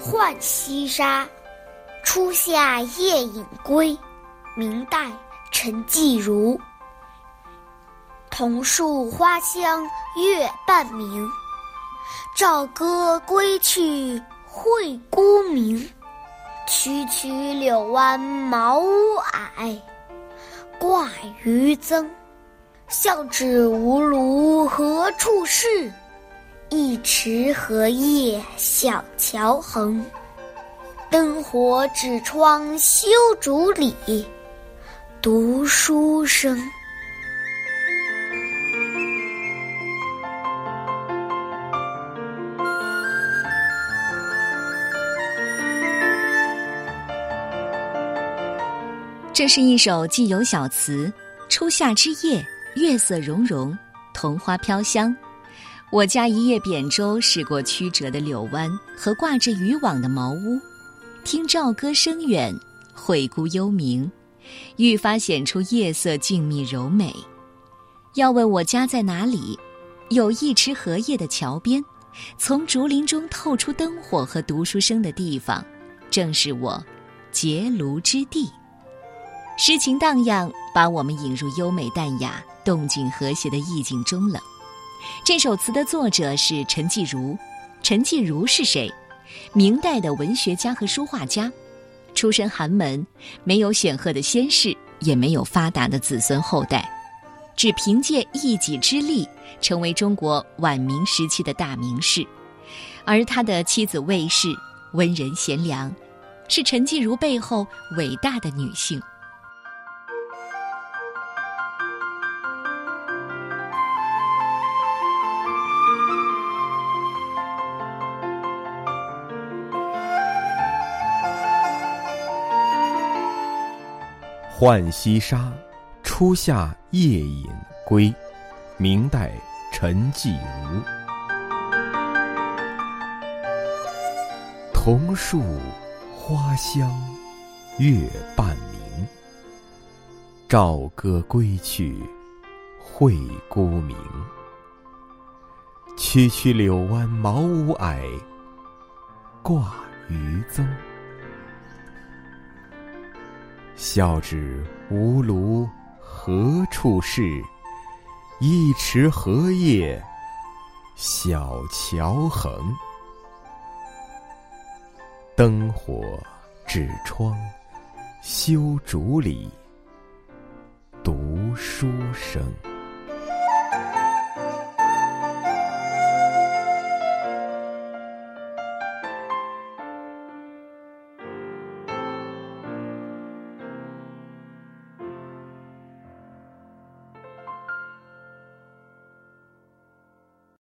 浣溪沙，初夏夜饮归。明代陈继儒。桐树花香月半明，棹歌归去会孤鸣。曲曲柳湾茅屋矮，挂渔僧。向指无庐何处是？一池荷叶小桥横。灯火纸窗修竹里，读书声。这是一首既有小词：“初夏之夜，月色融融，桐花飘香。我家一叶扁舟驶过曲折的柳湾和挂着渔网的茅屋，听棹歌声远，惠孤幽冥，愈发显出夜色静谧柔美。要问我家在哪里？有一池荷叶的桥边，从竹林中透出灯火和读书声的地方，正是我结庐之地。”诗情荡漾，把我们引入优美淡雅、动静和谐的意境中了。这首词的作者是陈继儒。陈继儒是谁？明代的文学家和书画家，出身寒门，没有显赫的先世，也没有发达的子孙后代，只凭借一己之力，成为中国晚明时期的大名士。而他的妻子魏氏温仁贤良，是陈继儒背后伟大的女性。浣溪沙，初夏夜饮归。明代陈继儒。桐树花香月半明，棹歌归去会孤明。区区柳湾茅屋矮，挂渔僧。笑指无庐何处是？一池荷叶小桥横。灯火纸窗修竹里，读书声。